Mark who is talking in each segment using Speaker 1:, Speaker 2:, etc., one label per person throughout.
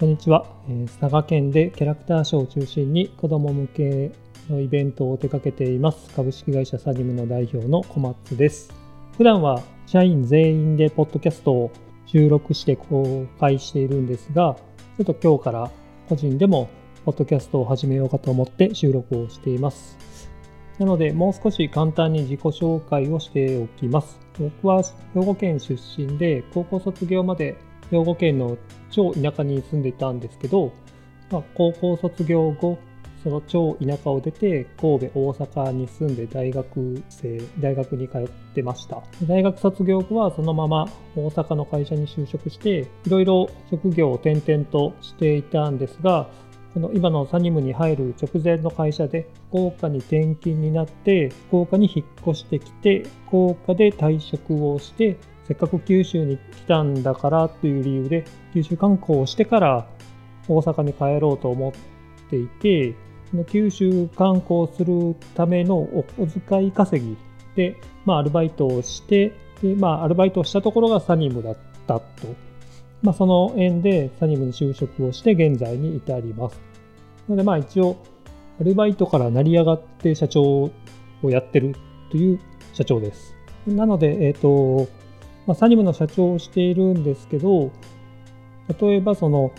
Speaker 1: こんにちは。え佐賀県でキャラクターショーを中心に子供向けのイベントを手掛けています株式会社サニムの代表の小松です。普段は社員全員でポッドキャストを収録して公開しているんですが、ちょっと今日から個人でもポッドキャストを始めようかと思って収録をしています。なので、もう少し簡単に自己紹介をしておきます。僕は兵庫県出身で、高校卒業まで兵庫県の超田舎に住んでいたんですけど、まあ、高校卒業後、その超田舎を出て神戸、大阪に住んで大学生、大学に通ってました。大学卒業後はそのまま大阪の会社に就職して、いろいろ職業を転々としていたんですが、この今のサニムに入る直前の会社で福岡に転勤になって福岡に引っ越してきて福岡で退職をしてせっかく九州に来たんだからという理由で九州観光をしてから大阪に帰ろうと思っていて九州観光するためのお小遣い稼ぎで、まあ、アルバイトをしてで、まあ、アルバイトをしたところがサニムだったと、まあ、その縁でサニムに就職をして現在に至ります。なのでまあ一応アルバイトから成り上がって社長をやってるという社長です。なので、えっ、ー、とまあ、サニムの社長をしているんですけど、例えばその、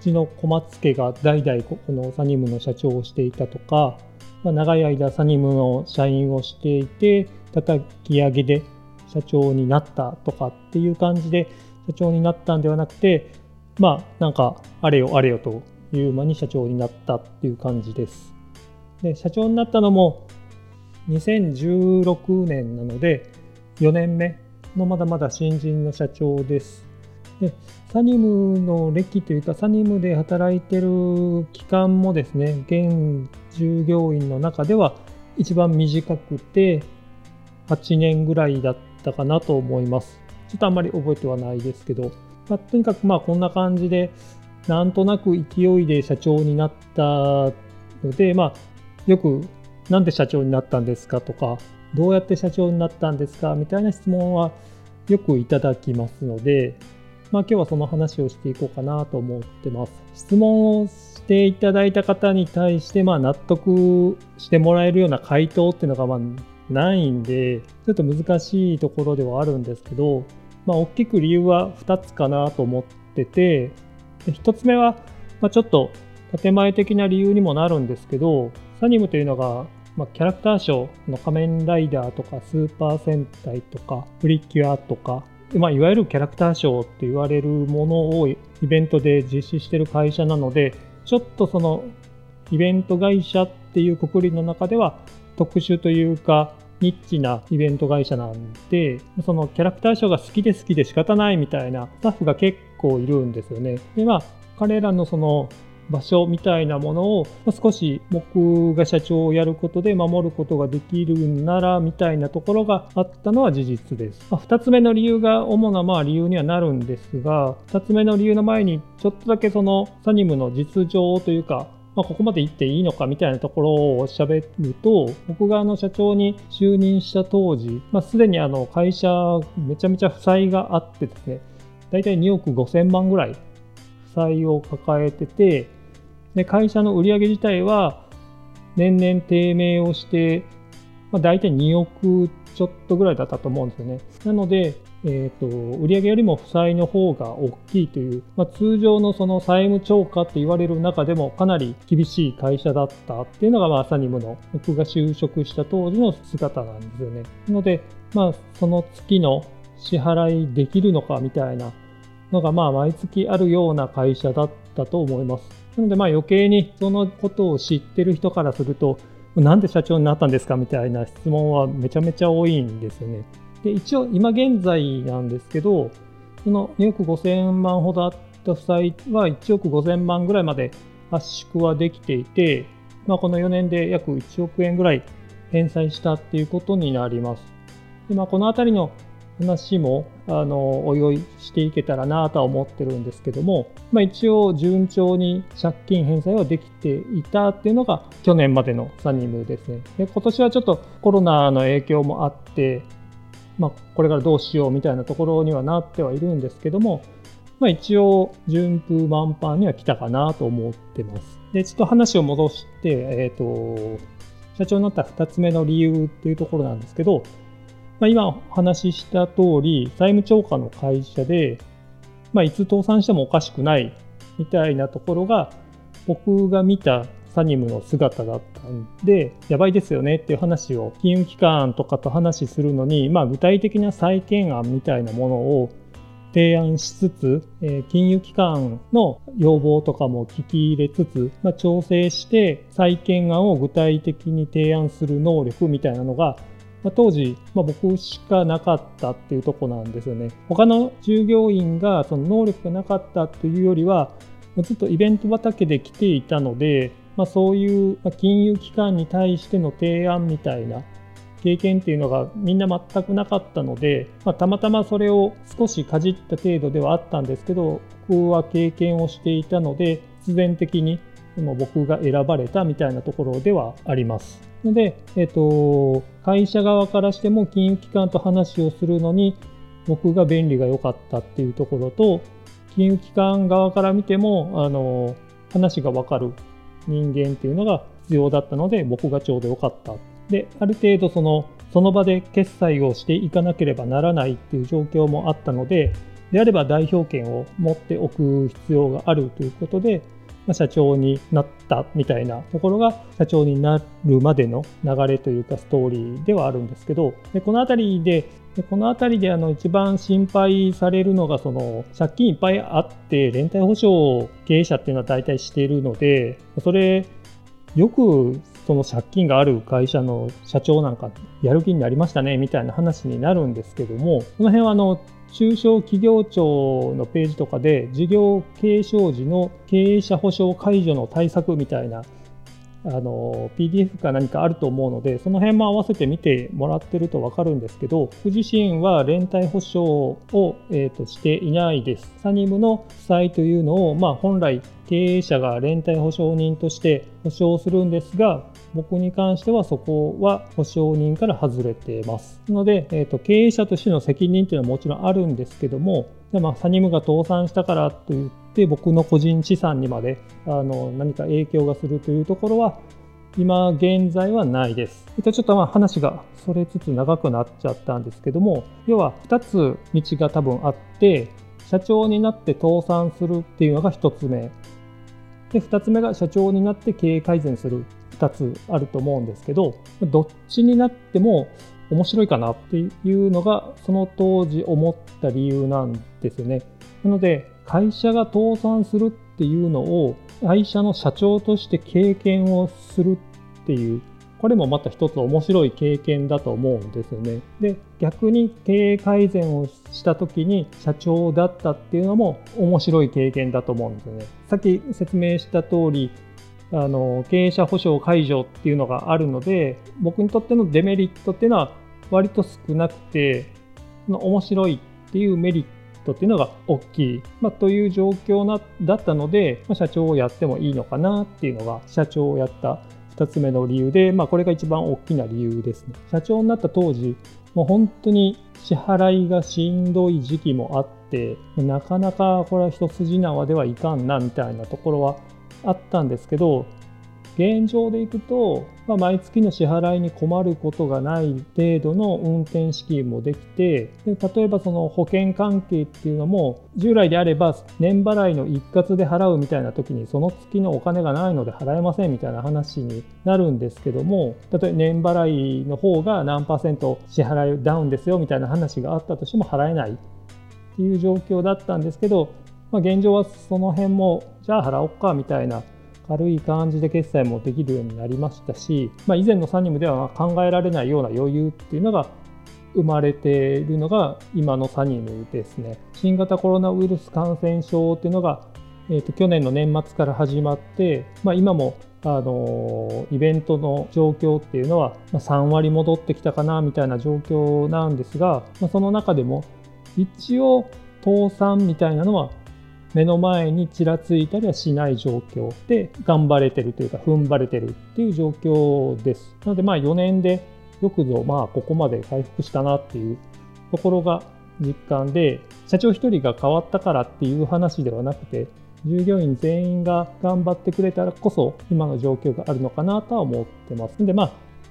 Speaker 1: うちの小松家が代々このサニムの社長をしていたとか、まあ、長い間サニムの社員をしていて、叩き上げで社長になったとかっていう感じで社長になったんではなくて、まあなんかあれよあれよという間に社長になったっていう感じです。で、社長になったのも2016年なので4年目のまだまだ新人の社長です。でサニムの歴というか、サニムで働いてる期間もですね、現従業員の中では一番短くて、8年ぐらいだったかなと思います。ちょっとあんまり覚えてはないですけど、まあ、とにかくまあこんな感じで、なんとなく勢いで社長になったので、まあ、よくなんで社長になったんですかとか、どうやって社長になったんですか？みたいな質問はよくいただきますので、まあ、今日はその話をしていこうかなと思ってます。質問をしていただいた方に対して、まあ、納得してもらえるような回答っていうのがまないんで、ちょっと難しいところではあるんですけど、まあ、大きく理由は2つかなと思ってて、1つ目は、ま、ちょっと建前的な理由にもなるんですけど、サニムというのがまあ、キャラクターショーの仮面ライダーとかスーパー戦隊とかプリキュアとか、まあ、いわゆるキャラクターショーって言われるものをイベントで実施してる会社なのでちょっとそのイベント会社っていうくくりの中では特殊というかニッチなイベント会社なんでそのキャラクターショーが好きで好きで仕方ないみたいなスタッフが結構いるんですよね。でまあ彼らのその場所みたいなものを少し僕が社長をやることで守ることができるならみたいなところがあったのは事実です。まあ、2つ目の理由が主なまあ理由にはなるんですが2つ目の理由の前にちょっとだけそのサニムの実情というかまあ、ここまで行っていいのかみたいなところを喋ると、僕があの社長に就任した当時、まあ、すでにあの会社めちゃめちゃ負債があってですね、大体2億5000万ぐらい負債を抱えてて、で会社の売上自体は年々低迷をして、まあ、大体2億ちょっとぐらいだったと思うんですよね。なので、えーと、売上よりも負債の方が大きいという、まあ、通常のその債務超過って言われる中でもかなり厳しい会社だったっていうのが、まあ、サニムの僕が就職した当時の姿なんですよね。なので、まあ、その月の支払いできるのかみたいなのが、まあ、毎月あるような会社だったと思います。なのでまあ余計にそのことを知ってる人からすると、なんで社長になったんですかみたいな質問はめちゃめちゃ多いんですよね。で一応今現在なんですけど、その2億5000万ほどあった負債は1億5000万ぐらいまで圧縮はできていて、まあ、この4年で約1億円ぐらい返済したっていうことになります。でまあ、このあたりの話もあのおいおいしていけたらなとは思ってるんですけども、まあ、一応順調に借金返済はできていたっていうのが去年までのサニムですねで今年はちょっとコロナの影響もあって、まあ、これからどうしようみたいなところにはなってはいるんですけども、まあ、一応順風満帆には来たかなと思ってます。で、ちょっと話を戻して、えっ、ー、と、社長になった2つ目の理由っていうところなんですけど、まあ、今お話しした通り、債務超過の会社で、まあ、いつ倒産してもおかしくないみたいなところが、僕が見たサニムの姿だったんで、やばいですよねっていう話を金融機関とかと話するのに、まあ、具体的な再建案みたいなものを提案しつつ、え金融機関の要望とかも聞き入れつつ、まあ、調整して再建案を具体的に提案する能力みたいなのが、ま、当時、まあ、僕しかなかったっていうとこなんですよね。他の従業員がその能力がなかったというよりは、ずっとイベント畑で来ていたので、まあ、そういう金融機関に対しての提案みたいな経験っていうのがみんな全くなかったので、まあ、たまたまそれを少しかじった程度ではあったんですけど僕は経験をしていたので必然的に今僕が選ばれたみたいなところではあります。ので、えっと、会社側からしても金融機関と話をするのに僕が便利が良かったっていうところと金融機関側から見てもあの話が分かる人間っていうのが必要だったので僕がちょうど良かったで、ある程度その、その場で決済をしていかなければならないっていう状況もあったので、であれば代表権を持っておく必要があるということで、社長になったみたいなところが社長になるまでの流れというかストーリーではあるんですけど、でこの辺りで、でこの辺りであの一番心配されるのがその借金いっぱいあって連帯保証経営者っていうのは大体しているのでそれよくその借金がある会社の社長なんかやる気になりましたねみたいな話になるんですけどもこの辺はあの中小企業庁のページとかで事業継承時の経営者保証解除の対策みたいなあの PDF か何かあると思うのでその辺も合わせて見てもらってると分かるんですけど僕自身は連帯保証を、えーと、していないです。サニムの負債というのを、まあ、本来経営者が連帯保証人として保証するんですが僕に関してはそこは保証人から外れています。ので、えーと、経営者としての責任というのはもちろんあるんですけどもで、まあ、サニムが倒産したからといって僕の個人資産にまであの何か影響がするというところは今現在はないです。ちょっとまあ話がそれつつ長くなっちゃったんですけども要は2つ道が多分あって社長になって倒産するっていうのが1つ目。で2つ目が社長になって経営改善する。2つあると思うんですけどどっちになっても面白いかなっていうのがその当時思った理由なんですよね。なので会社が倒産するっていうのを会社の社長として経験をするっていうこれもまた一つ面白い経験だと思うんですよね。で逆に経営改善をした時に社長だったっていうのも面白い経験だと思うんですよね。さっき説明した通りあの経営者保証解除っていうのがあるので僕にとってのデメリットっていうのは割と少なくてその面白いっていうメリットっていうのが大きい、まあ、という状況なだったので、まあ、社長をやってもいいのかなっていうのが社長をやった2つ目の理由で、まあ、これが一番大きな理由ですね。社長になった当時もう本当に支払いがしんどい時期もあってなかなかこれは一筋縄ではいかんなみたいなところはあったんですけど現状でいくと、まあ、毎月の支払いに困ることがない程度の運転資金もできてで例えばその保険関係っていうのも従来であれば年払いの一括で払うみたいな時にその月のお金がないので払えませんみたいな話になるんですけども例えば年払いの方が何パーセント支払いダウンですよみたいな話があったとしても払えないっていう状況だったんですけど、まあ、現状はその辺もじゃあ払おっかみたいな軽い感じで決済もできるようになりましたし、まあ、以前のサニムでは考えられないような余裕っていうのが生まれているのが今のサニムですね。新型コロナウイルス感染症っていうのが、えー、と去年の年末から始まって、まあ、今もあのイベントの状況っていうのは3割戻ってきたかなみたいな状況なんですが、まあ、その中でも一応倒産みたいなのは目の前にちらついたりはしない状況で頑張れてるというか踏ん張れてるっていう状況です。なのでまあ4年でよくぞまあここまで回復したなっていうところが実感で社長1人が変わったからっていう話ではなくて従業員全員が頑張ってくれたらこそ今の状況があるのかなとは思ってますん。でま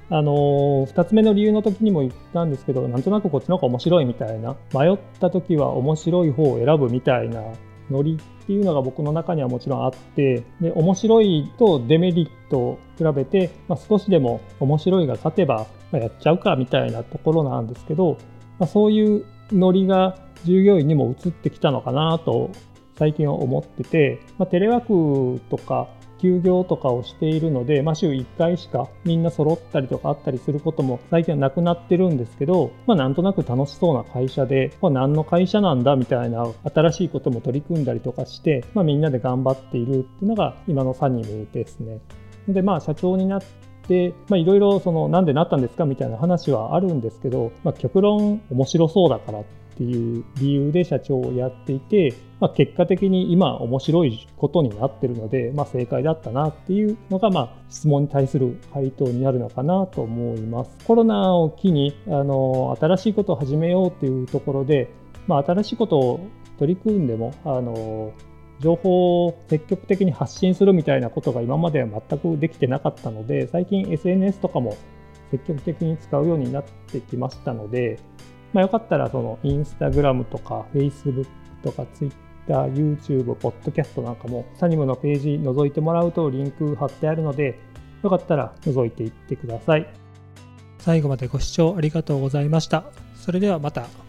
Speaker 1: ああのー、2つ目の理由の時にも言ったんですけどなんとなくこっちの方が面白いみたいな迷った時は面白い方を選ぶみたいなノリっていうのが僕の中にはもちろんあってで面白いとデメリットを比べて、まあ、少しでも面白いが勝てば、ま、やっちゃうかみたいなところなんですけど、まあ、そういうノリが従業員にも移ってきたのかなと最近は思ってて、まあ、テレワークとか休業とかをしているので、まあ、週1回しかみんな揃ったりとかあったりすることも最近はなくなってるんですけど、まあ、なんとなく楽しそうな会社で、まあ、何の会社なんだみたいな新しいことも取り組んだりとかして、まあ、みんなで頑張っているっていうのが今のサニムですね。でまあ社長になっていろいろそのなんでなったんですかみたいな話はあるんですけど、まあ、極論面白そうだからってていう理由で社長をやっていて、まあ、結果的に今面白いことになってるので、まあ、正解だったなっていうのが、まあ、質問に対する回答になるのかなと思います。コロナを機にあの新しいことを始めようっていうところで、まあ、新しいことを取り組んでもあの情報を積極的に発信するみたいなことが今までは全くできてなかったので最近 SNS とかも積極的に使うようになってきましたので、まあ、よかったらそのインスタグラムとか Facebook とか Twitter、YouTube、ポッドキャストなんかもサニムのページ覗いてもらうとリンク貼ってあるのでよかったら覗いていってください。最後までご視聴ありがとうございました。それではまた。